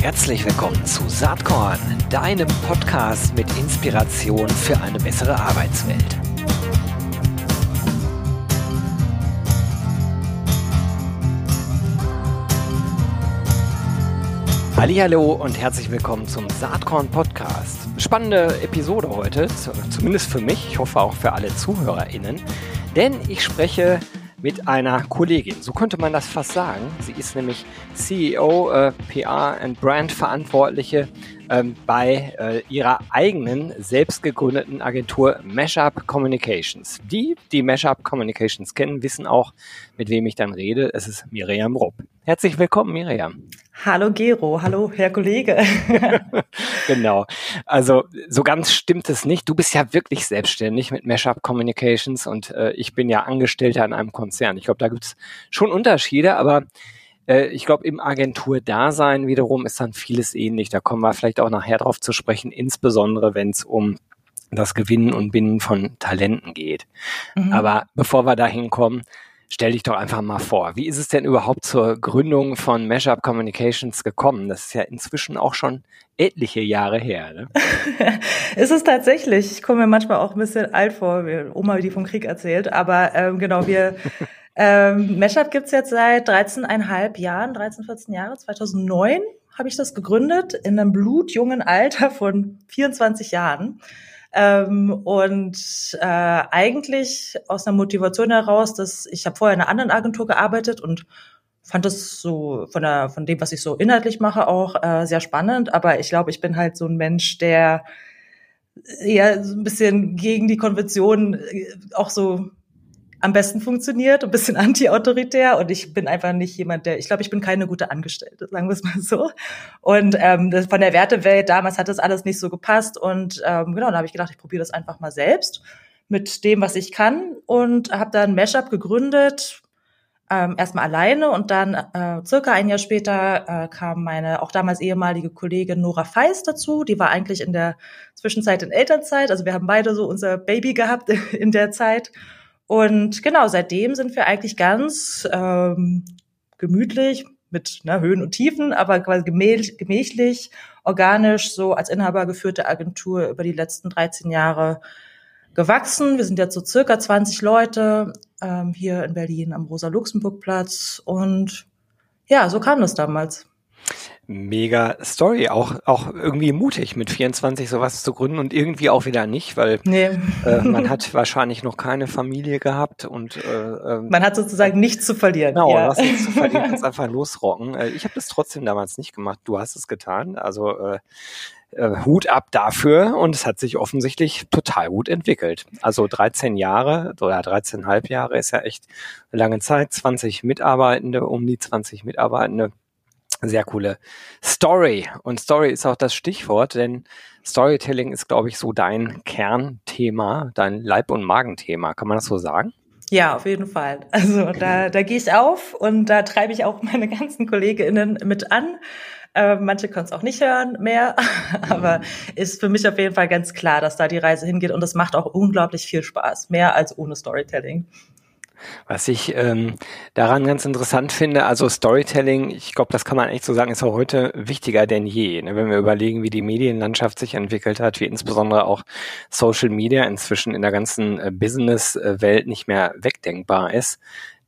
Herzlich willkommen zu Saatkorn, deinem Podcast mit Inspiration für eine bessere Arbeitswelt. Hallo und herzlich willkommen zum Saatkorn Podcast. Spannende Episode heute, zumindest für mich, ich hoffe auch für alle ZuhörerInnen, denn ich spreche mit einer Kollegin. So könnte man das fast sagen. Sie ist nämlich CEO, äh, PR and Brand Verantwortliche ähm, bei äh, ihrer eigenen selbst gegründeten Agentur Mashup Communications. Die, die Mashup Communications kennen, wissen auch, mit wem ich dann rede. Es ist Miriam Rupp. Herzlich willkommen, Miriam. Hallo Gero, hallo Herr Kollege. genau. Also so ganz stimmt es nicht. Du bist ja wirklich selbstständig mit Mashup Communications und äh, ich bin ja Angestellter in einem Konzern. Ich glaube, da gibt es schon Unterschiede, aber ich glaube, im Agenturdasein wiederum ist dann vieles ähnlich. Da kommen wir vielleicht auch nachher drauf zu sprechen, insbesondere wenn es um das Gewinnen und Binden von Talenten geht. Mhm. Aber bevor wir da hinkommen, stell dich doch einfach mal vor. Wie ist es denn überhaupt zur Gründung von Mashup Communications gekommen? Das ist ja inzwischen auch schon etliche Jahre her. Ne? ist es tatsächlich. Ich komme mir manchmal auch ein bisschen alt vor, wie Oma, die vom Krieg erzählt. Aber ähm, genau, wir ähm, Mashup gibt's jetzt seit 13,5 Jahren, 13, 14 Jahre. 2009 habe ich das gegründet, in einem blutjungen Alter von 24 Jahren. Ähm, und äh, eigentlich aus einer Motivation heraus, dass ich habe vorher in einer anderen Agentur gearbeitet und fand das so von der von dem, was ich so inhaltlich mache, auch äh, sehr spannend. Aber ich glaube, ich bin halt so ein Mensch, der ja so ein bisschen gegen die Konvention äh, auch so am besten funktioniert, ein bisschen anti-autoritär und ich bin einfach nicht jemand, der, ich glaube, ich bin keine gute Angestellte, sagen wir es mal so. Und ähm, das, von der Wertewelt damals hat das alles nicht so gepasst und ähm, genau, da habe ich gedacht, ich probiere das einfach mal selbst mit dem, was ich kann und habe dann Mashup gegründet, ähm, erstmal alleine und dann äh, circa ein Jahr später äh, kam meine auch damals ehemalige Kollegin Nora Feist dazu. Die war eigentlich in der Zwischenzeit in Elternzeit, also wir haben beide so unser Baby gehabt in der Zeit und genau, seitdem sind wir eigentlich ganz ähm, gemütlich mit ne, Höhen und Tiefen, aber quasi gemächlich, organisch, so als Inhaber geführte Agentur über die letzten 13 Jahre gewachsen. Wir sind jetzt so circa 20 Leute ähm, hier in Berlin am Rosa-Luxemburg-Platz. Und ja, so kam das damals mega Story, auch, auch irgendwie mutig mit 24 sowas zu gründen und irgendwie auch wieder nicht, weil nee. äh, man hat wahrscheinlich noch keine Familie gehabt und äh, ähm, man hat sozusagen nichts zu verlieren. Genau, ja. was nichts zu verlieren, kannst einfach losrocken. Äh, ich habe das trotzdem damals nicht gemacht, du hast es getan, also äh, äh, Hut ab dafür und es hat sich offensichtlich total gut entwickelt. Also 13 Jahre oder 13,5 Jahre ist ja echt eine lange Zeit, 20 Mitarbeitende, um die 20 Mitarbeitende sehr coole Story. Und Story ist auch das Stichwort, denn Storytelling ist, glaube ich, so dein Kernthema, dein Leib- und Magenthema. Kann man das so sagen? Ja, auf jeden Fall. Also da, da gehe ich auf und da treibe ich auch meine ganzen KollegInnen mit an. Äh, manche können es auch nicht hören mehr, aber ist für mich auf jeden Fall ganz klar, dass da die Reise hingeht und es macht auch unglaublich viel Spaß, mehr als ohne Storytelling. Was ich ähm, daran ganz interessant finde, also Storytelling, ich glaube, das kann man echt so sagen, ist auch heute wichtiger denn je. Ne? Wenn wir überlegen, wie die Medienlandschaft sich entwickelt hat, wie insbesondere auch Social Media inzwischen in der ganzen äh, Business-Welt nicht mehr wegdenkbar ist,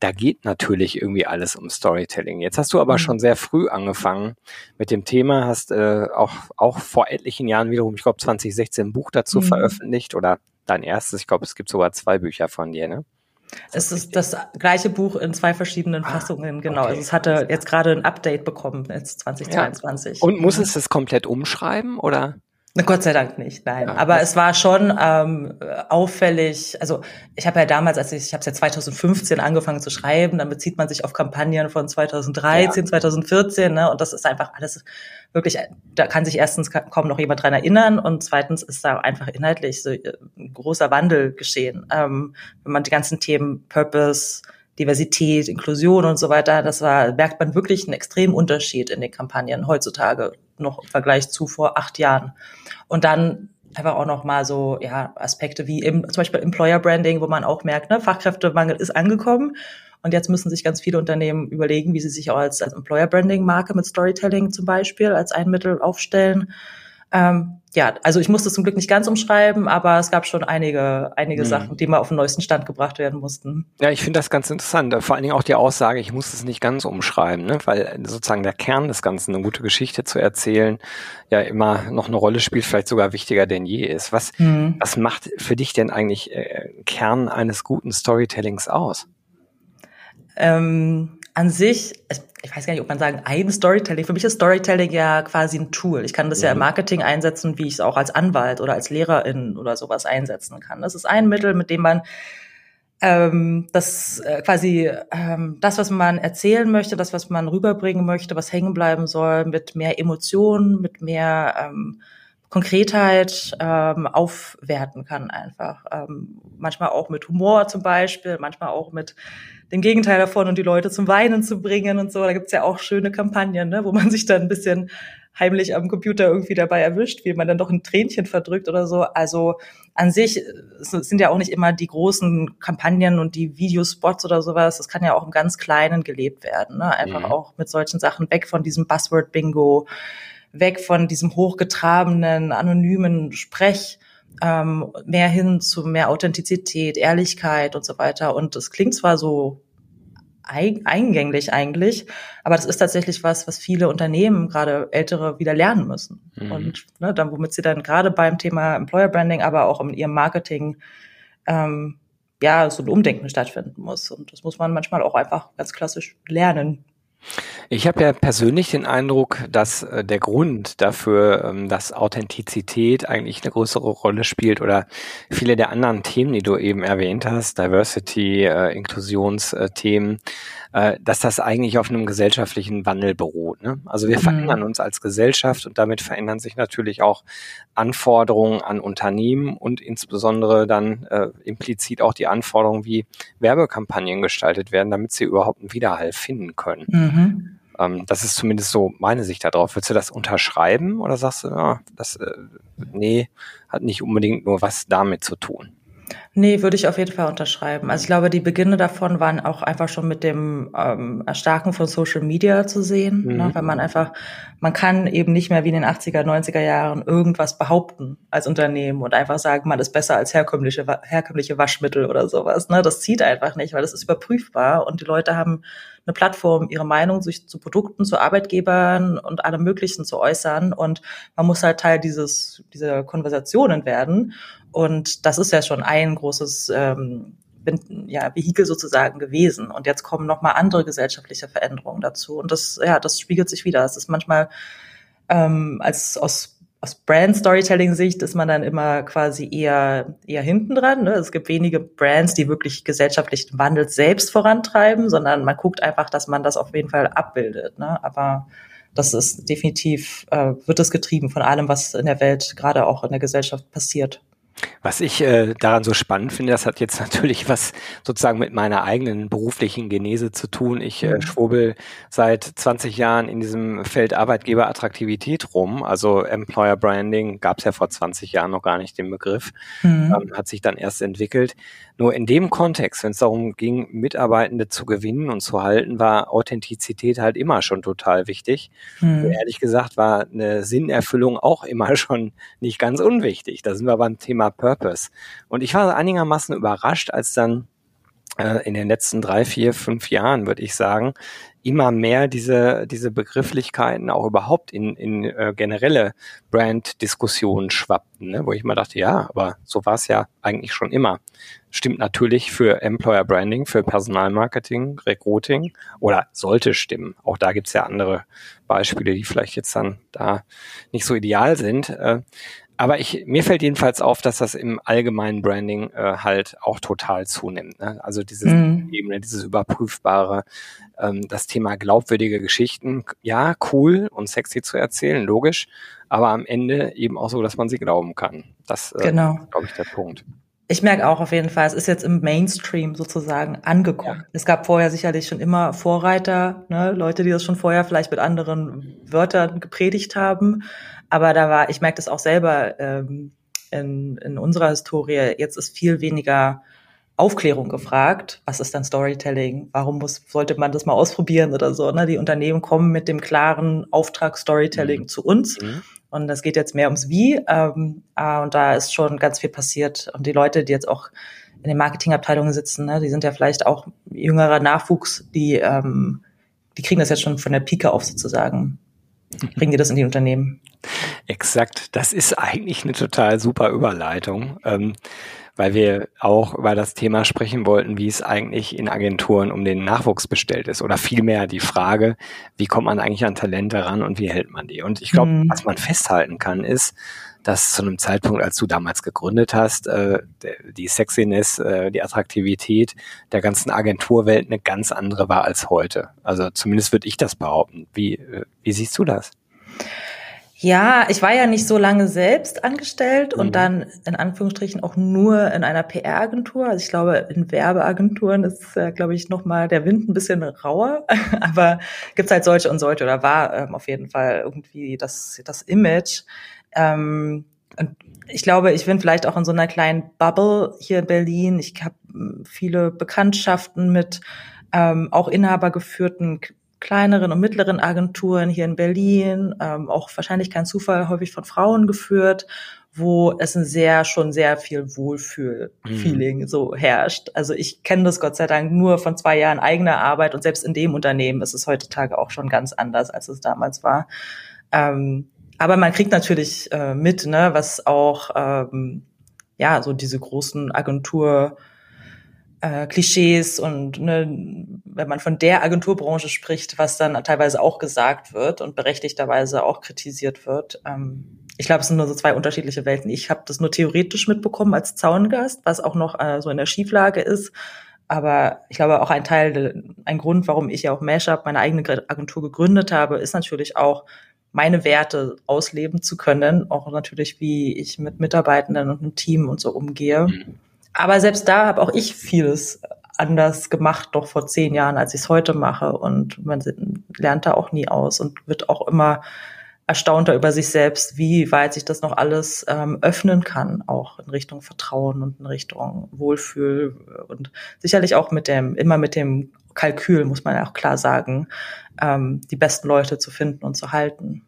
da geht natürlich irgendwie alles um Storytelling. Jetzt hast du aber mhm. schon sehr früh angefangen mit dem Thema, hast äh, auch, auch vor etlichen Jahren wiederum, ich glaube 2016 ein Buch dazu mhm. veröffentlicht oder dein erstes, ich glaube, es gibt sogar zwei Bücher von dir, ne? Es ist das gleiche Buch in zwei verschiedenen ah, Fassungen, genau. Okay. Also es hatte jetzt gerade ein Update bekommen, jetzt 2022. Ja. Und muss es das komplett umschreiben oder? Gott sei Dank nicht, nein. Ja, Aber es war schon ähm, auffällig. Also ich habe ja damals, als ich, ich habe es ja 2015 angefangen zu schreiben, dann bezieht man sich auf Kampagnen von 2013, ja. 2014, ne? Und das ist einfach alles wirklich. Da kann sich erstens kaum noch jemand dran erinnern und zweitens ist da einfach inhaltlich so äh, ein großer Wandel geschehen. Ähm, wenn man die ganzen Themen Purpose, Diversität, Inklusion und so weiter, das war merkt man wirklich einen extremen Unterschied in den Kampagnen heutzutage noch im Vergleich zu vor acht Jahren. Und dann einfach auch noch mal so ja Aspekte wie im, zum Beispiel Employer Branding, wo man auch merkt, ne, Fachkräftemangel ist angekommen Und jetzt müssen sich ganz viele Unternehmen überlegen, wie sie sich auch als, als Employer Branding Marke mit Storytelling zum Beispiel als ein Mittel aufstellen. Ähm, ja, also ich musste zum Glück nicht ganz umschreiben, aber es gab schon einige, einige mhm. Sachen, die mal auf den neuesten Stand gebracht werden mussten. Ja, ich finde das ganz interessant. Vor allen Dingen auch die Aussage, ich muss es nicht ganz umschreiben, ne? weil sozusagen der Kern des Ganzen, eine gute Geschichte zu erzählen, ja immer noch eine Rolle spielt, vielleicht sogar wichtiger denn je ist. Was, mhm. was macht für dich denn eigentlich äh, Kern eines guten Storytellings aus? Ähm, an sich, ich weiß gar nicht, ob man sagen, ein Storytelling. Für mich ist Storytelling ja quasi ein Tool. Ich kann das ja, ja im mhm. Marketing einsetzen, wie ich es auch als Anwalt oder als Lehrerin oder sowas einsetzen kann. Das ist ein Mittel, mit dem man ähm, das äh, quasi ähm, das, was man erzählen möchte, das, was man rüberbringen möchte, was hängen bleiben soll, mit mehr Emotionen, mit mehr ähm, Konkretheit ähm, aufwerten kann einfach. Ähm, manchmal auch mit Humor zum Beispiel, manchmal auch mit dem Gegenteil davon und die Leute zum Weinen zu bringen und so. Da gibt's ja auch schöne Kampagnen, ne, wo man sich dann ein bisschen heimlich am Computer irgendwie dabei erwischt, wie man dann doch ein Tränchen verdrückt oder so. Also an sich sind ja auch nicht immer die großen Kampagnen und die Videospots oder sowas. Das kann ja auch im ganz Kleinen gelebt werden. Ne? Einfach mhm. auch mit solchen Sachen weg von diesem Buzzword-Bingo, weg von diesem hochgetrabenen, anonymen Sprech ähm, mehr hin zu mehr Authentizität, Ehrlichkeit und so weiter. Und es klingt zwar so eingänglich eigentlich, aber das ist tatsächlich was, was viele Unternehmen, gerade ältere, wieder lernen müssen. Mhm. Und ne, dann, womit sie dann gerade beim Thema Employer Branding, aber auch in ihrem Marketing ähm, ja, so ein Umdenken stattfinden muss. Und das muss man manchmal auch einfach ganz klassisch lernen. Ich habe ja persönlich den Eindruck, dass äh, der Grund dafür, ähm, dass Authentizität eigentlich eine größere Rolle spielt oder viele der anderen Themen, die du eben erwähnt hast, Diversity, äh, Inklusionsthemen, äh, dass das eigentlich auf einem gesellschaftlichen Wandel beruht. Ne? Also wir mhm. verändern uns als Gesellschaft und damit verändern sich natürlich auch Anforderungen an Unternehmen und insbesondere dann äh, implizit auch die Anforderungen, wie Werbekampagnen gestaltet werden, damit sie überhaupt einen Widerhall finden können. Mhm. Ähm, das ist zumindest so meine Sicht darauf. Willst du das unterschreiben oder sagst du, ja, das, äh, nee, hat nicht unbedingt nur was damit zu tun? Nee, würde ich auf jeden Fall unterschreiben. Also ich glaube, die Beginne davon waren auch einfach schon mit dem ähm, Erstarken von Social Media zu sehen, ne? mhm. ne? weil man einfach, man kann eben nicht mehr wie in den 80er, 90er Jahren irgendwas behaupten als Unternehmen und einfach sagen, man ist besser als herkömmliche, herkömmliche Waschmittel oder sowas. Ne? Das zieht einfach nicht, weil das ist überprüfbar und die Leute haben eine Plattform, ihre Meinung sich zu Produkten, zu Arbeitgebern und allem Möglichen zu äußern und man muss halt Teil dieses, dieser Konversationen werden und das ist ja schon ein großes ähm, ja, Vehikel sozusagen gewesen. Und jetzt kommen nochmal andere gesellschaftliche Veränderungen dazu. Und das, ja, das spiegelt sich wieder. Es ist manchmal ähm, als aus aus Brand Storytelling Sicht ist man dann immer quasi eher eher hinten dran. Ne? Es gibt wenige Brands, die wirklich gesellschaftlichen Wandel selbst vorantreiben, sondern man guckt einfach, dass man das auf jeden Fall abbildet. Ne? Aber das ist definitiv äh, wird es getrieben von allem, was in der Welt gerade auch in der Gesellschaft passiert. Was ich äh, daran so spannend finde, das hat jetzt natürlich was sozusagen mit meiner eigenen beruflichen Genese zu tun. Ich äh, mhm. schwurbel seit 20 Jahren in diesem Feld Arbeitgeberattraktivität rum. Also Employer Branding gab es ja vor 20 Jahren noch gar nicht den Begriff, mhm. ähm, hat sich dann erst entwickelt. Nur in dem Kontext, wenn es darum ging, Mitarbeitende zu gewinnen und zu halten, war Authentizität halt immer schon total wichtig. Mhm. ehrlich gesagt war eine Sinnerfüllung auch immer schon nicht ganz unwichtig. Da sind wir beim Thema Purpose. Und ich war einigermaßen überrascht, als dann in den letzten drei, vier, fünf Jahren, würde ich sagen, immer mehr diese, diese Begrifflichkeiten auch überhaupt in, in äh, generelle Brand-Diskussionen schwappten, ne? wo ich mal dachte, ja, aber so war es ja eigentlich schon immer. Stimmt natürlich für Employer Branding, für Personalmarketing, Recruiting oder sollte stimmen. Auch da gibt's ja andere Beispiele, die vielleicht jetzt dann da nicht so ideal sind. Äh, aber ich, mir fällt jedenfalls auf, dass das im allgemeinen Branding äh, halt auch total zunimmt. Ne? Also dieses mhm. Ebene, dieses überprüfbare, ähm, das Thema glaubwürdige Geschichten, ja, cool und sexy zu erzählen, logisch, aber am Ende eben auch so, dass man sie glauben kann. Das äh, genau. ist, glaube ich, der Punkt. Ich merke auch auf jeden Fall, es ist jetzt im Mainstream sozusagen angekommen. Ja. Es gab vorher sicherlich schon immer Vorreiter, ne, Leute, die das schon vorher vielleicht mit anderen Wörtern gepredigt haben. Aber da war, ich merke das auch selber ähm, in, in unserer Historie, jetzt ist viel weniger Aufklärung gefragt. Was ist dann Storytelling? Warum muss, sollte man das mal ausprobieren oder so? Ne? Die Unternehmen kommen mit dem klaren Auftrag Storytelling mhm. zu uns. Mhm. Und das geht jetzt mehr ums Wie. Ähm, äh, und da ist schon ganz viel passiert. Und die Leute, die jetzt auch in den Marketingabteilungen sitzen, ne, die sind ja vielleicht auch jüngerer Nachwuchs, die, ähm, die kriegen das jetzt schon von der Pike auf sozusagen. Bringen die das in die Unternehmen? Exakt. Das ist eigentlich eine total super Überleitung. Ähm, weil wir auch über das Thema sprechen wollten, wie es eigentlich in Agenturen um den Nachwuchs bestellt ist oder vielmehr die Frage, wie kommt man eigentlich an Talente ran und wie hält man die? Und ich glaube, mhm. was man festhalten kann, ist, dass zu einem Zeitpunkt, als du damals gegründet hast, äh, die Sexiness, äh, die Attraktivität der ganzen Agenturwelt eine ganz andere war als heute. Also zumindest würde ich das behaupten. Wie, äh, wie siehst du das? Ja, ich war ja nicht so lange selbst angestellt und mhm. dann in Anführungsstrichen auch nur in einer PR-Agentur. Also ich glaube, in Werbeagenturen ist, äh, glaube ich, nochmal der Wind ein bisschen rauer. Aber gibt's halt solche und solche oder war ähm, auf jeden Fall irgendwie das, das Image. Ähm, und ich glaube, ich bin vielleicht auch in so einer kleinen Bubble hier in Berlin. Ich habe hm, viele Bekanntschaften mit ähm, auch inhabergeführten kleineren und mittleren Agenturen hier in Berlin, ähm, auch wahrscheinlich kein Zufall, häufig von Frauen geführt, wo es ein sehr, schon sehr viel Wohlfühl-Feeling mhm. so herrscht. Also ich kenne das Gott sei Dank nur von zwei Jahren eigener Arbeit und selbst in dem Unternehmen ist es heutzutage auch schon ganz anders, als es damals war. Ähm, aber man kriegt natürlich äh, mit, ne, was auch ähm, ja so diese großen Agentur äh, Klischees und ne, wenn man von der Agenturbranche spricht, was dann teilweise auch gesagt wird und berechtigterweise auch kritisiert wird. Ähm, ich glaube, es sind nur so zwei unterschiedliche Welten. Ich habe das nur theoretisch mitbekommen als Zaungast, was auch noch äh, so in der Schieflage ist. Aber ich glaube, auch ein Teil, ein Grund, warum ich ja auch Mashup, meine eigene Agentur gegründet habe, ist natürlich auch, meine Werte ausleben zu können. Auch natürlich, wie ich mit Mitarbeitenden und einem Team und so umgehe. Mhm. Aber selbst da habe auch ich vieles anders gemacht, doch vor zehn Jahren, als ich es heute mache. Und man lernt da auch nie aus und wird auch immer erstaunter über sich selbst, wie weit sich das noch alles ähm, öffnen kann, auch in Richtung Vertrauen und in Richtung Wohlfühl und sicherlich auch mit dem, immer mit dem Kalkül, muss man ja auch klar sagen, ähm, die besten Leute zu finden und zu halten.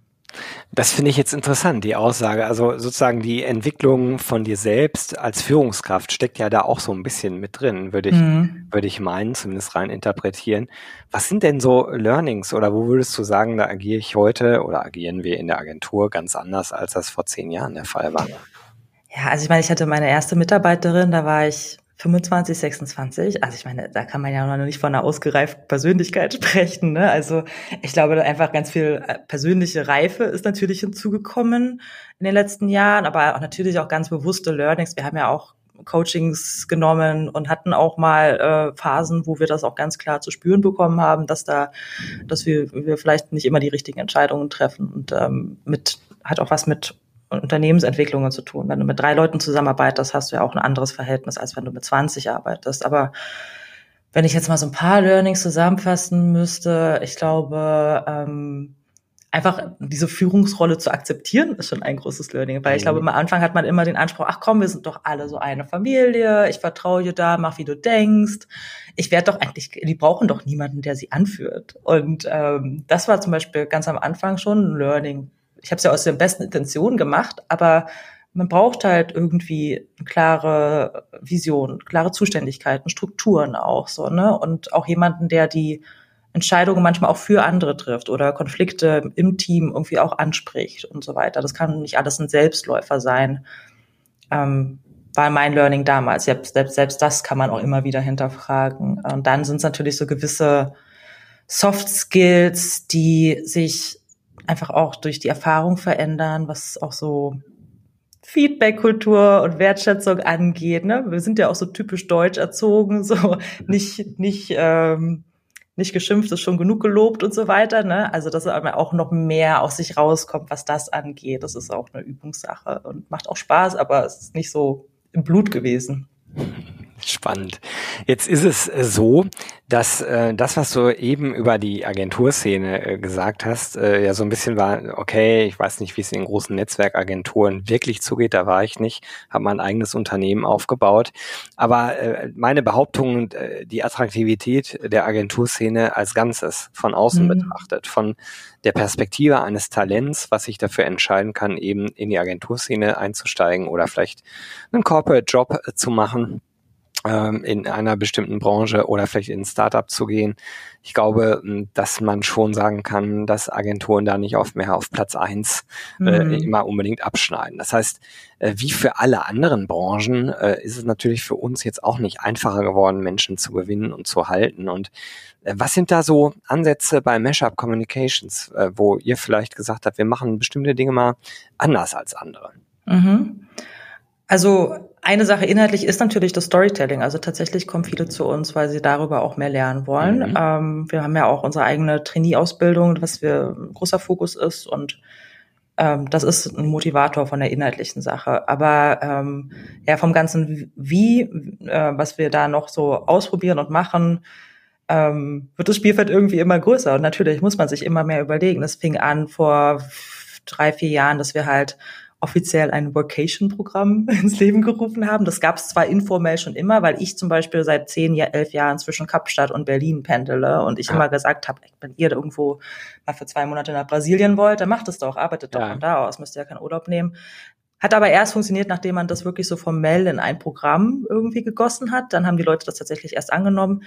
Das finde ich jetzt interessant, die Aussage. Also sozusagen die Entwicklung von dir selbst als Führungskraft steckt ja da auch so ein bisschen mit drin, würde ich, mhm. würde ich meinen, zumindest rein interpretieren. Was sind denn so Learnings oder wo würdest du sagen, da agiere ich heute oder agieren wir in der Agentur ganz anders, als das vor zehn Jahren der Fall war? Ja, also ich meine, ich hatte meine erste Mitarbeiterin, da war ich 25, 26. Also ich meine, da kann man ja noch nicht von einer ausgereiften Persönlichkeit sprechen. Ne? Also ich glaube, einfach ganz viel äh, persönliche Reife ist natürlich hinzugekommen in den letzten Jahren, aber auch natürlich auch ganz bewusste Learnings. Wir haben ja auch Coachings genommen und hatten auch mal äh, Phasen, wo wir das auch ganz klar zu spüren bekommen haben, dass da, dass wir, wir vielleicht nicht immer die richtigen Entscheidungen treffen und ähm, mit hat auch was mit Unternehmensentwicklungen zu tun. Wenn du mit drei Leuten zusammenarbeitest, hast du ja auch ein anderes Verhältnis, als wenn du mit 20 arbeitest. Aber wenn ich jetzt mal so ein paar Learnings zusammenfassen müsste, ich glaube, ähm, einfach diese Führungsrolle zu akzeptieren, ist schon ein großes Learning. Weil ich glaube, am Anfang hat man immer den Anspruch, ach komm, wir sind doch alle so eine Familie, ich vertraue dir da, mach wie du denkst. Ich werde doch eigentlich, die brauchen doch niemanden, der sie anführt. Und ähm, das war zum Beispiel ganz am Anfang schon ein Learning, ich habe es ja aus der besten Intention gemacht, aber man braucht halt irgendwie klare Vision, klare Zuständigkeiten, Strukturen auch so, ne? Und auch jemanden, der die Entscheidungen manchmal auch für andere trifft oder Konflikte im Team irgendwie auch anspricht und so weiter. Das kann nicht alles ein Selbstläufer sein. Ähm, war mein Learning damals. Selbst, selbst, selbst das kann man auch immer wieder hinterfragen. Und dann sind es natürlich so gewisse Soft Skills, die sich einfach auch durch die Erfahrung verändern, was auch so Feedback-Kultur und Wertschätzung angeht. Ne? Wir sind ja auch so typisch deutsch erzogen, so nicht, nicht, ähm, nicht geschimpft ist schon genug gelobt und so weiter. Ne? Also dass aber auch noch mehr aus sich rauskommt, was das angeht. Das ist auch eine Übungssache und macht auch Spaß, aber es ist nicht so im Blut gewesen. Spannend. Jetzt ist es äh, so, dass äh, das, was du eben über die Agenturszene äh, gesagt hast, äh, ja so ein bisschen war, okay, ich weiß nicht, wie es in großen Netzwerkagenturen wirklich zugeht, da war ich nicht, habe mein eigenes Unternehmen aufgebaut. Aber äh, meine Behauptung, äh, die Attraktivität der Agenturszene als Ganzes von außen mhm. betrachtet, von der Perspektive eines Talents, was sich dafür entscheiden kann, eben in die Agenturszene einzusteigen oder vielleicht einen Corporate Job äh, zu machen in einer bestimmten Branche oder vielleicht in ein Startup zu gehen. Ich glaube, dass man schon sagen kann, dass Agenturen da nicht oft mehr auf Platz eins äh, mhm. immer unbedingt abschneiden. Das heißt, äh, wie für alle anderen Branchen äh, ist es natürlich für uns jetzt auch nicht einfacher geworden, Menschen zu gewinnen und zu halten. Und äh, was sind da so Ansätze bei Mashup Communications, äh, wo ihr vielleicht gesagt habt, wir machen bestimmte Dinge mal anders als andere? Mhm. Also eine Sache inhaltlich ist natürlich das Storytelling. Also tatsächlich kommen viele zu uns, weil sie darüber auch mehr lernen wollen. Mhm. Ähm, wir haben ja auch unsere eigene Trainee-Ausbildung, was wir ein großer Fokus ist und ähm, das ist ein Motivator von der inhaltlichen Sache. Aber ähm, ja, vom ganzen Wie, äh, was wir da noch so ausprobieren und machen, ähm, wird das Spielfeld irgendwie immer größer. Und natürlich muss man sich immer mehr überlegen. Das fing an vor drei, vier Jahren, dass wir halt offiziell ein Workation-Programm ins Leben gerufen haben. Das gab es zwar informell schon immer, weil ich zum Beispiel seit zehn, elf Jahren zwischen Kapstadt und Berlin pendele und ich ja. immer gesagt habe, wenn ihr irgendwo mal für zwei Monate nach Brasilien wollt, dann macht es doch, arbeitet doch ja. von da aus, müsst ihr ja keinen Urlaub nehmen. Hat aber erst funktioniert, nachdem man das wirklich so formell in ein Programm irgendwie gegossen hat. Dann haben die Leute das tatsächlich erst angenommen.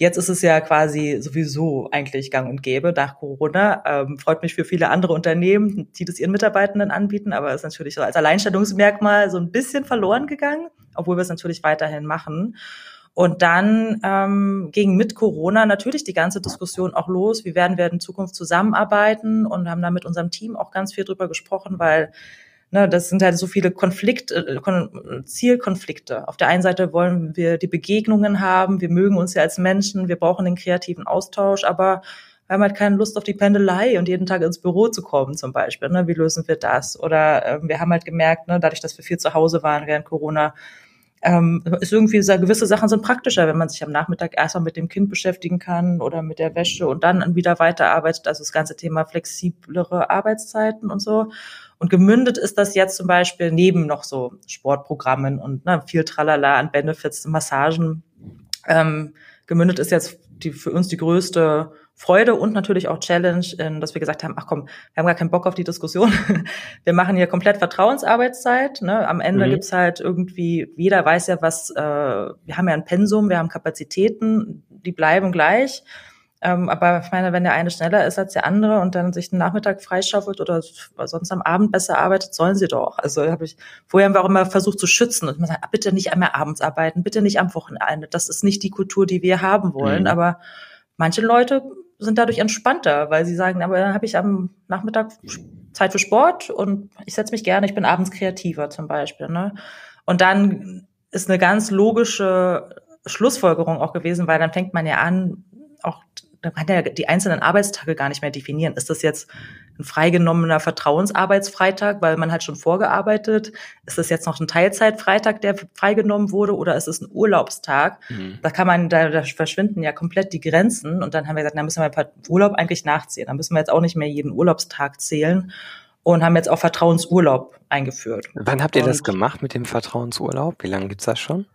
Jetzt ist es ja quasi sowieso eigentlich gang und gäbe nach Corona. Ähm, freut mich für viele andere Unternehmen, die das ihren Mitarbeitenden anbieten, aber ist natürlich so als Alleinstellungsmerkmal so ein bisschen verloren gegangen, obwohl wir es natürlich weiterhin machen. Und dann ähm, ging mit Corona natürlich die ganze Diskussion auch los, wie werden wir in Zukunft zusammenarbeiten und haben da mit unserem Team auch ganz viel drüber gesprochen, weil ne, das sind halt so viele Konflikte, äh, Zielkonflikte. Auf der einen Seite wollen wir die Begegnungen haben, wir mögen uns ja als Menschen, wir brauchen den kreativen Austausch, aber wir haben halt keine Lust auf die Pendelei und jeden Tag ins Büro zu kommen zum Beispiel. Ne? Wie lösen wir das? Oder äh, wir haben halt gemerkt, ne, dadurch, dass wir viel zu Hause waren während Corona, ähm, ist irgendwie so, gewisse Sachen sind praktischer, wenn man sich am Nachmittag erstmal mit dem Kind beschäftigen kann oder mit der Wäsche und dann wieder weiterarbeitet. Also das ganze Thema flexiblere Arbeitszeiten und so. Und gemündet ist das jetzt zum Beispiel neben noch so Sportprogrammen und ne, viel Tralala an Benefits, Massagen. Ähm, gemündet ist jetzt die, für uns die größte Freude und natürlich auch Challenge, in, dass wir gesagt haben, ach komm, wir haben gar keinen Bock auf die Diskussion. Wir machen hier komplett Vertrauensarbeitszeit. Ne? Am Ende mhm. gibt's halt irgendwie, jeder weiß ja, was, äh, wir haben ja ein Pensum, wir haben Kapazitäten, die bleiben gleich. Ähm, aber ich meine, wenn der eine schneller ist als der andere und dann sich den Nachmittag freischaufelt oder sonst am Abend besser arbeitet, sollen sie doch. Also habe ich vorher haben wir auch immer versucht zu schützen und man sagt, bitte nicht einmal abends arbeiten, bitte nicht am Wochenende. Das ist nicht die Kultur, die wir haben wollen. Mhm. Aber manche Leute sind dadurch entspannter, weil sie sagen, aber dann habe ich am Nachmittag Zeit für Sport und ich setze mich gerne, ich bin abends kreativer zum Beispiel. Ne? Und dann ist eine ganz logische Schlussfolgerung auch gewesen, weil dann fängt man ja an, auch da kann ja die einzelnen Arbeitstage gar nicht mehr definieren. Ist das jetzt ein freigenommener Vertrauensarbeitsfreitag, weil man halt schon vorgearbeitet? Ist das jetzt noch ein Teilzeitfreitag, der freigenommen wurde, oder ist es ein Urlaubstag? Mhm. Da kann man, da, da verschwinden ja komplett die Grenzen. Und dann haben wir gesagt, da müssen wir per Urlaub eigentlich nachzählen. Da müssen wir jetzt auch nicht mehr jeden Urlaubstag zählen und haben jetzt auch Vertrauensurlaub eingeführt. Wann habt ihr und das gemacht mit dem Vertrauensurlaub? Wie lange gibt's das schon?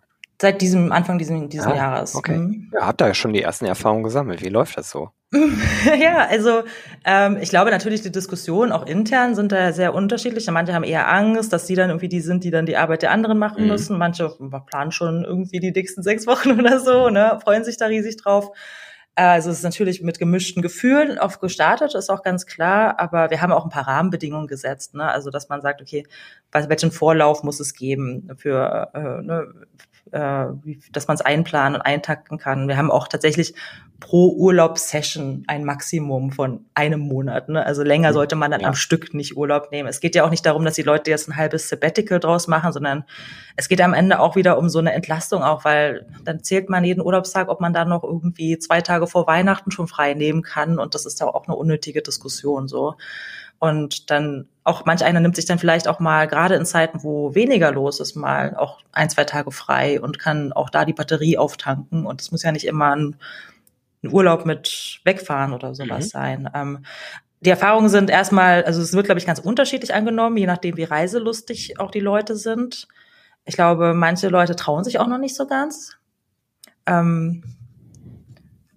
Seit diesem Anfang diesen, diesen ah, Jahres. Okay. Mhm. Ja, habt ihr ja schon die ersten Erfahrungen gesammelt. Wie läuft das so? ja, also ähm, ich glaube natürlich, die Diskussionen auch intern sind da sehr unterschiedlich. Manche haben eher Angst, dass sie dann irgendwie die sind, die dann die Arbeit der anderen machen mhm. müssen. Manche planen schon irgendwie die nächsten sechs Wochen oder so, ne, freuen sich da riesig drauf. Also es ist natürlich mit gemischten Gefühlen oft gestartet, ist auch ganz klar, aber wir haben auch ein paar Rahmenbedingungen gesetzt, ne? Also dass man sagt, okay, welchen Vorlauf muss es geben für äh, ne, äh, dass man es einplanen und eintakten kann. Wir haben auch tatsächlich pro Urlaubssession ein Maximum von einem Monat. Ne? Also länger mhm. sollte man dann ja. am Stück nicht Urlaub nehmen. Es geht ja auch nicht darum, dass die Leute jetzt ein halbes Sabbatical draus machen, sondern es geht am Ende auch wieder um so eine Entlastung auch, weil dann zählt man jeden Urlaubstag, ob man da noch irgendwie zwei Tage vor Weihnachten schon frei nehmen kann. Und das ist ja auch eine unnötige Diskussion so. Und dann auch manch einer nimmt sich dann vielleicht auch mal, gerade in Zeiten, wo weniger los ist, mal auch ein, zwei Tage frei und kann auch da die Batterie auftanken. Und es muss ja nicht immer ein, ein Urlaub mit wegfahren oder sowas mhm. sein. Ähm, die Erfahrungen sind erstmal, also es wird, glaube ich, ganz unterschiedlich angenommen, je nachdem, wie reiselustig auch die Leute sind. Ich glaube, manche Leute trauen sich auch noch nicht so ganz. Ähm,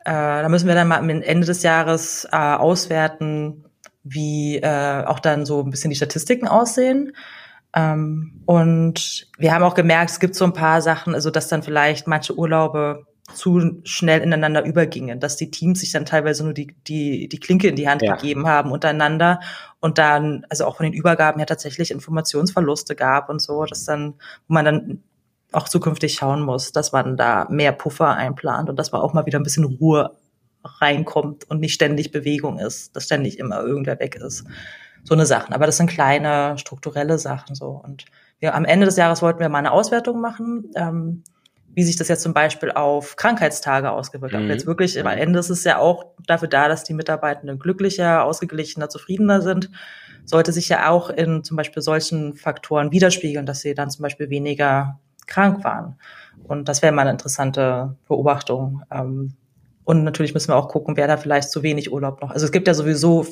äh, da müssen wir dann mal am Ende des Jahres äh, auswerten, wie äh, auch dann so ein bisschen die Statistiken aussehen. Ähm, und wir haben auch gemerkt, es gibt so ein paar Sachen, also dass dann vielleicht manche Urlaube zu schnell ineinander übergingen, dass die Teams sich dann teilweise nur die, die, die Klinke in die Hand ja. gegeben haben untereinander und dann, also auch von den Übergaben ja tatsächlich Informationsverluste gab und so, dass dann, wo man dann auch zukünftig schauen muss, dass man da mehr Puffer einplant und dass man auch mal wieder ein bisschen Ruhe reinkommt und nicht ständig Bewegung ist, dass ständig immer irgendwer weg ist. So eine Sachen. Aber das sind kleine strukturelle Sachen so. Und wir, am Ende des Jahres wollten wir mal eine Auswertung machen. Ähm, wie sich das jetzt zum Beispiel auf Krankheitstage ausgewirkt hat. Mhm. Jetzt wirklich, am Ende ist es ja auch dafür da, dass die Mitarbeitenden glücklicher, ausgeglichener, zufriedener sind. Sollte sich ja auch in zum Beispiel solchen Faktoren widerspiegeln, dass sie dann zum Beispiel weniger krank waren. Und das wäre mal eine interessante Beobachtung. Ähm, und natürlich müssen wir auch gucken, wer da vielleicht zu wenig Urlaub noch. Also es gibt ja sowieso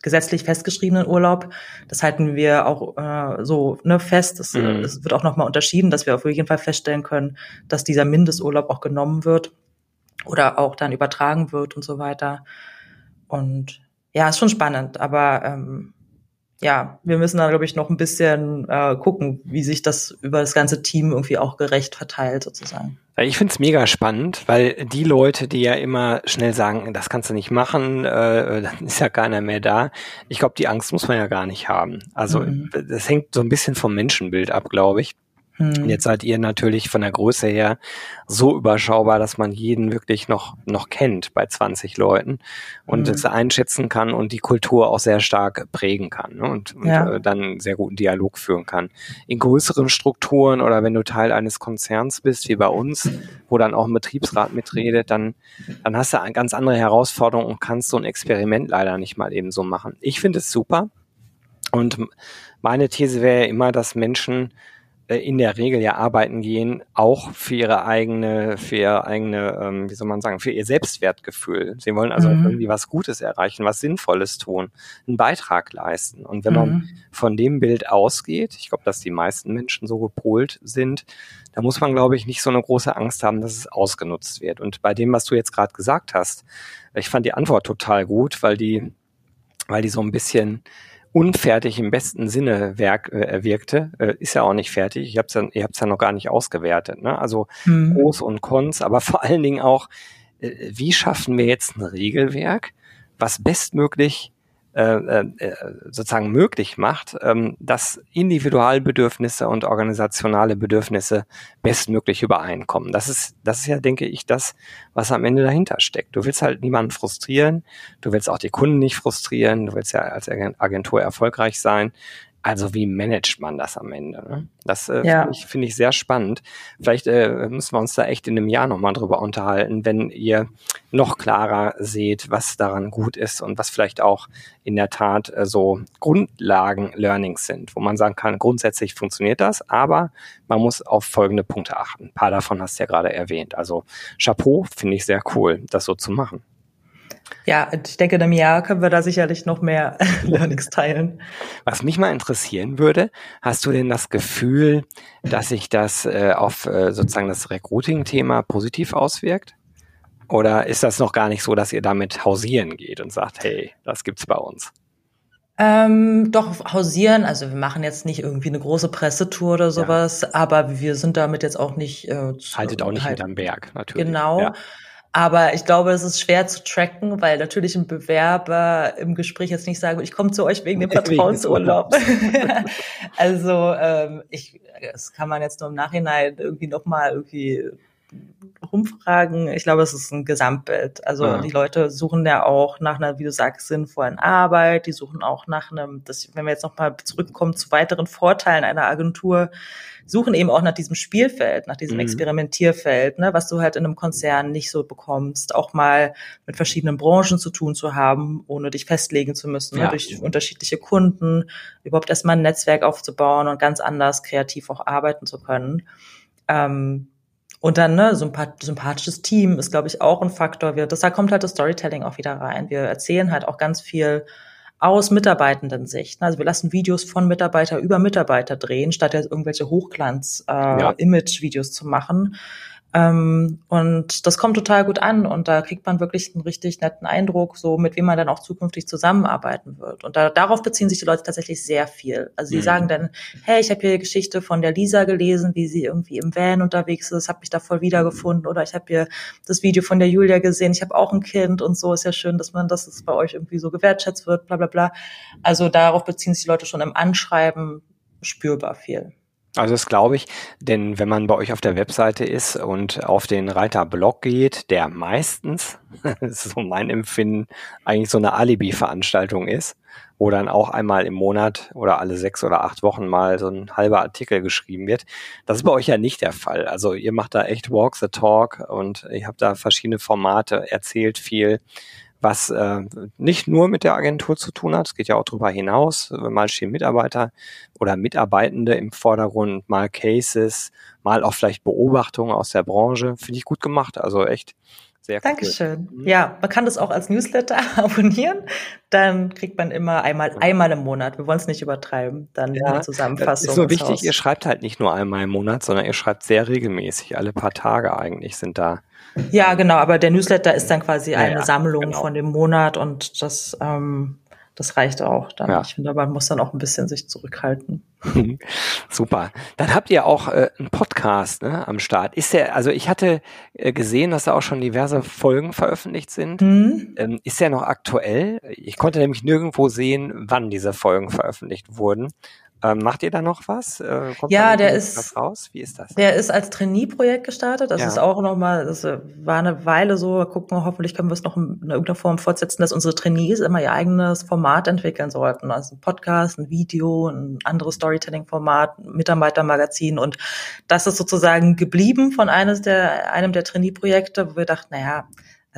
gesetzlich festgeschriebenen Urlaub. Das halten wir auch äh, so ne, fest. Es, mhm. es wird auch nochmal unterschieden, dass wir auf jeden Fall feststellen können, dass dieser Mindesturlaub auch genommen wird oder auch dann übertragen wird und so weiter. Und ja, ist schon spannend, aber ähm, ja, wir müssen da, glaube ich, noch ein bisschen äh, gucken, wie sich das über das ganze Team irgendwie auch gerecht verteilt, sozusagen. Ich finde es mega spannend, weil die Leute, die ja immer schnell sagen, das kannst du nicht machen, äh, dann ist ja keiner mehr da. Ich glaube, die Angst muss man ja gar nicht haben. Also mhm. das hängt so ein bisschen vom Menschenbild ab, glaube ich. Hm. Jetzt seid ihr natürlich von der Größe her so überschaubar, dass man jeden wirklich noch, noch kennt bei 20 Leuten und hm. es einschätzen kann und die Kultur auch sehr stark prägen kann ne? und, und ja. äh, dann sehr guten Dialog führen kann. In größeren Strukturen oder wenn du Teil eines Konzerns bist, wie bei uns, wo dann auch ein Betriebsrat mitredet, dann, dann hast du eine ganz andere Herausforderung und kannst so ein Experiment leider nicht mal eben so machen. Ich finde es super und meine These wäre immer, dass Menschen in der Regel ja arbeiten gehen, auch für ihre eigene, für ihre eigene, ähm, wie soll man sagen, für ihr Selbstwertgefühl. Sie wollen also mhm. irgendwie was Gutes erreichen, was Sinnvolles tun, einen Beitrag leisten. Und wenn man mhm. von dem Bild ausgeht, ich glaube, dass die meisten Menschen so gepolt sind, da muss man, glaube ich, nicht so eine große Angst haben, dass es ausgenutzt wird. Und bei dem, was du jetzt gerade gesagt hast, ich fand die Antwort total gut, weil die, weil die so ein bisschen unfertig im besten Sinne werk, äh, wirkte, äh, ist ja auch nicht fertig. Ich hab's ja, ihr habt es ja noch gar nicht ausgewertet. Ne? Also hm. Groß und Cons, aber vor allen Dingen auch, äh, wie schaffen wir jetzt ein Regelwerk, was bestmöglich äh, äh, sozusagen möglich macht, ähm, dass Individualbedürfnisse und organisationale Bedürfnisse bestmöglich übereinkommen. Das ist, das ist ja, denke ich, das, was am Ende dahinter steckt. Du willst halt niemanden frustrieren, du willst auch die Kunden nicht frustrieren, du willst ja als Agentur erfolgreich sein. Also wie managt man das am Ende? Ne? Das äh, ja. finde ich, find ich sehr spannend. Vielleicht äh, müssen wir uns da echt in einem Jahr nochmal drüber unterhalten, wenn ihr noch klarer seht, was daran gut ist und was vielleicht auch in der Tat äh, so Grundlagen-Learnings sind, wo man sagen kann, grundsätzlich funktioniert das, aber man muss auf folgende Punkte achten. Ein paar davon hast du ja gerade erwähnt. Also Chapeau finde ich sehr cool, das so zu machen. Ja, ich denke, in einem Jahr können wir da sicherlich noch mehr Learnings teilen. Was mich mal interessieren würde, hast du denn das Gefühl, dass sich das äh, auf äh, sozusagen das Recruiting-Thema positiv auswirkt? Oder ist das noch gar nicht so, dass ihr damit hausieren geht und sagt, hey, das gibt's bei uns? Ähm, doch hausieren, also wir machen jetzt nicht irgendwie eine große Pressetour oder sowas, ja. aber wir sind damit jetzt auch nicht. Äh, Haltet auch nicht halt, hinterm Berg, natürlich. Genau. Ja. Aber ich glaube, es ist schwer zu tracken, weil natürlich ein Bewerber im Gespräch jetzt nicht sagen, ich komme zu euch wegen dem Vertrauensurlaub. also ähm, ich, das kann man jetzt nur im Nachhinein irgendwie nochmal irgendwie rumfragen, ich glaube, es ist ein Gesamtbild. Also ja. die Leute suchen ja auch nach einer, wie du sagst, sinnvollen Arbeit, die suchen auch nach einem, das, wenn wir jetzt nochmal zurückkommen zu weiteren Vorteilen einer Agentur, suchen eben auch nach diesem Spielfeld, nach diesem mhm. Experimentierfeld, ne, was du halt in einem Konzern nicht so bekommst, auch mal mit verschiedenen Branchen zu tun zu haben, ohne dich festlegen zu müssen, ne, ja. ne, durch unterschiedliche Kunden, überhaupt erstmal ein Netzwerk aufzubauen und ganz anders kreativ auch arbeiten zu können. Ähm, und dann, ne, sympathisches Team ist, glaube ich, auch ein Faktor. Wir, das, da kommt halt das Storytelling auch wieder rein. Wir erzählen halt auch ganz viel aus Mitarbeitenden-Sicht. Also wir lassen Videos von Mitarbeiter über Mitarbeiter drehen, statt jetzt irgendwelche Hochglanz-Image-Videos äh, ja. zu machen. Ähm, und das kommt total gut an und da kriegt man wirklich einen richtig netten Eindruck, so mit wem man dann auch zukünftig zusammenarbeiten wird. Und da, darauf beziehen sich die Leute tatsächlich sehr viel. Also sie mhm. sagen dann, hey, ich habe hier die Geschichte von der Lisa gelesen, wie sie irgendwie im Van unterwegs ist, habe mich da voll wiedergefunden oder ich habe hier das Video von der Julia gesehen, ich habe auch ein Kind und so ist ja schön, dass man, dass es bei euch irgendwie so gewertschätzt wird, bla bla bla. Also darauf beziehen sich die Leute schon im Anschreiben spürbar viel. Also das glaube ich, denn wenn man bei euch auf der Webseite ist und auf den Reiter Blog geht, der meistens, das ist so mein Empfinden, eigentlich so eine Alibi-Veranstaltung ist, wo dann auch einmal im Monat oder alle sechs oder acht Wochen mal so ein halber Artikel geschrieben wird. Das ist bei euch ja nicht der Fall. Also ihr macht da echt Walk the Talk und ihr habt da verschiedene Formate, erzählt viel was äh, nicht nur mit der Agentur zu tun hat, es geht ja auch darüber hinaus. Mal stehen Mitarbeiter oder Mitarbeitende im Vordergrund, mal Cases, mal auch vielleicht Beobachtungen aus der Branche. Finde ich gut gemacht, also echt sehr Dankeschön. Cool. Mhm. Ja, man kann das auch als Newsletter abonnieren. Dann kriegt man immer einmal, einmal im Monat. Wir wollen es nicht übertreiben. Dann ja, eine Zusammenfassung. Ist so wichtig, Haus. ihr schreibt halt nicht nur einmal im Monat, sondern ihr schreibt sehr regelmäßig. Alle paar Tage eigentlich sind da ja, genau, aber der Newsletter ist dann quasi eine ja, Sammlung genau. von dem Monat und das, ähm, das reicht auch dann. Ja. Ich finde, man muss dann auch ein bisschen sich zurückhalten. Super. Dann habt ihr auch äh, einen Podcast ne, am Start. Ist der, also ich hatte äh, gesehen, dass da auch schon diverse Folgen veröffentlicht sind. Mhm. Ähm, ist der noch aktuell? Ich konnte nämlich nirgendwo sehen, wann diese Folgen veröffentlicht wurden. Ähm, macht ihr da noch was? Äh, ja, der ist raus. Wie ist das? Der ist als Trainee-Projekt gestartet. Das ja. ist auch nochmal, das äh, war eine Weile so. Gucken, hoffentlich können wir es noch in irgendeiner Form fortsetzen, dass unsere Trainees immer ihr eigenes Format entwickeln sollten. Also ein Podcast, ein Video, ein anderes Storytelling-Format, Mitarbeitermagazin. Und das ist sozusagen geblieben von eines der, einem der Trainee-Projekte, wo wir dachten, naja,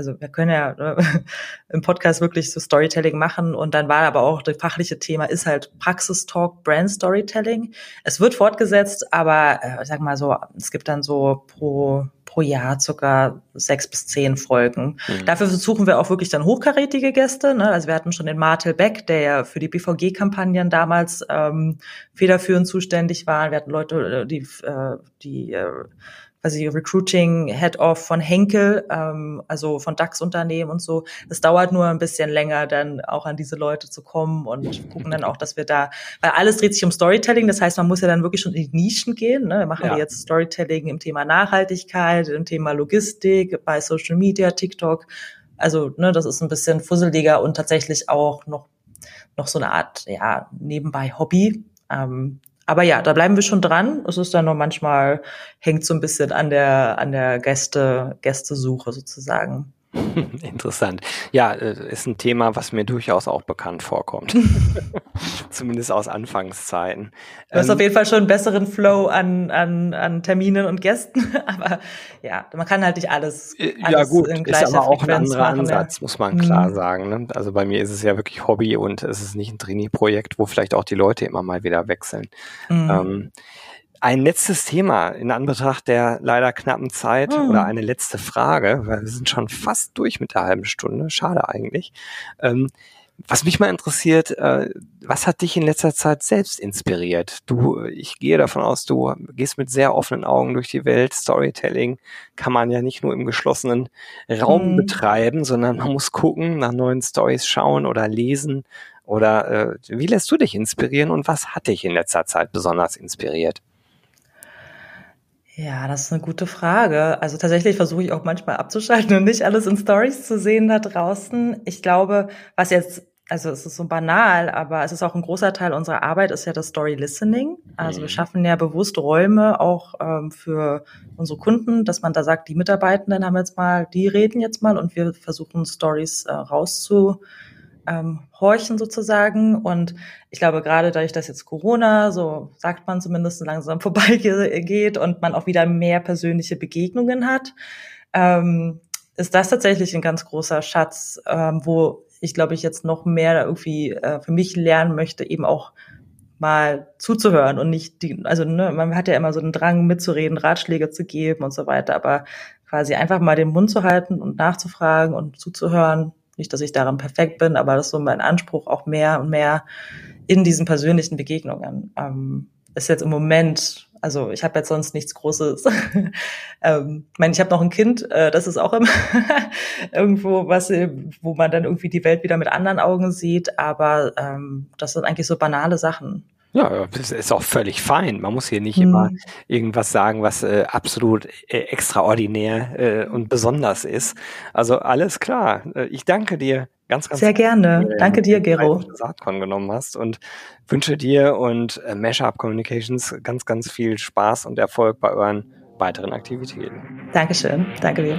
also wir können ja ne, im Podcast wirklich so Storytelling machen und dann war aber auch das fachliche Thema ist halt Praxistalk, Brand Storytelling. Es wird fortgesetzt, aber äh, sag mal so, es gibt dann so pro pro Jahr circa sechs bis zehn Folgen. Mhm. Dafür suchen wir auch wirklich dann hochkarätige Gäste. Ne? Also wir hatten schon den Martel Beck, der ja für die BVG-Kampagnen damals ähm, federführend zuständig war. Wir hatten Leute, äh, die, äh, die äh, quasi Recruiting Head-Off von Henkel, ähm, also von DAX-Unternehmen und so. Es dauert nur ein bisschen länger, dann auch an diese Leute zu kommen und gucken dann auch, dass wir da, weil alles dreht sich um Storytelling, das heißt, man muss ja dann wirklich schon in die Nischen gehen. Ne? Wir machen ja. jetzt Storytelling im Thema Nachhaltigkeit, im Thema Logistik, bei Social Media, TikTok. Also, ne, das ist ein bisschen fusseliger und tatsächlich auch noch, noch so eine Art, ja, nebenbei Hobby. Ähm, aber ja, da bleiben wir schon dran. Es ist dann nur manchmal, hängt so ein bisschen an der, an der Gäste, Gästesuche sozusagen. Interessant. Ja, äh, ist ein Thema, was mir durchaus auch bekannt vorkommt. Zumindest aus Anfangszeiten. Du hast ähm, auf jeden Fall schon einen besseren Flow an, an, an Terminen und Gästen, aber ja, man kann halt nicht alles, äh, alles ja, gut, in ist aber auch Frequenz ein anderer machen, Ansatz, ja. muss man klar mhm. sagen. Ne? Also bei mir ist es ja wirklich Hobby und es ist nicht ein Trainee-Projekt, wo vielleicht auch die Leute immer mal wieder wechseln. Mhm. Ähm, ein letztes Thema in Anbetracht der leider knappen Zeit hm. oder eine letzte Frage, weil wir sind schon fast durch mit der halben Stunde. Schade eigentlich. Ähm, was mich mal interessiert, äh, was hat dich in letzter Zeit selbst inspiriert? Du, ich gehe davon aus, du gehst mit sehr offenen Augen durch die Welt. Storytelling kann man ja nicht nur im geschlossenen Raum mhm. betreiben, sondern man muss gucken, nach neuen Stories schauen oder lesen. Oder äh, wie lässt du dich inspirieren und was hat dich in letzter Zeit besonders inspiriert? Ja, das ist eine gute Frage. Also tatsächlich versuche ich auch manchmal abzuschalten und nicht alles in Stories zu sehen da draußen. Ich glaube, was jetzt also es ist so banal, aber es ist auch ein großer Teil unserer Arbeit, ist ja das Story Listening. Also mhm. wir schaffen ja bewusst Räume auch ähm, für unsere Kunden, dass man da sagt, die Mitarbeitenden haben jetzt mal, die reden jetzt mal und wir versuchen Stories äh, rauszuhorchen ähm, sozusagen. Und ich glaube, gerade dadurch, dass jetzt Corona, so sagt man zumindest, langsam vorbeigeht und man auch wieder mehr persönliche Begegnungen hat, ähm, ist das tatsächlich ein ganz großer Schatz, ähm, wo ich glaube, ich jetzt noch mehr irgendwie äh, für mich lernen möchte, eben auch mal zuzuhören und nicht die, also ne, man hat ja immer so einen Drang mitzureden, Ratschläge zu geben und so weiter, aber quasi einfach mal den Mund zu halten und nachzufragen und zuzuhören. Nicht, dass ich daran perfekt bin, aber das ist so mein Anspruch, auch mehr und mehr in diesen persönlichen Begegnungen. Ähm, ist jetzt im Moment also ich habe jetzt sonst nichts Großes. ähm, ich meine, ich habe noch ein Kind, äh, das ist auch immer irgendwo was, äh, wo man dann irgendwie die Welt wieder mit anderen Augen sieht, aber ähm, das sind eigentlich so banale Sachen. Ja, das ist auch völlig fein. Man muss hier nicht hm. immer irgendwas sagen, was äh, absolut äh, extraordinär äh, und besonders ist. Also alles klar. Äh, ich danke dir ganz, ganz sehr gerne. Dir, danke dir, Gero. Saatkorn genommen hast und wünsche dir und äh, Mashup Communications ganz, ganz viel Spaß und Erfolg bei euren weiteren Aktivitäten. Dankeschön. Danke dir.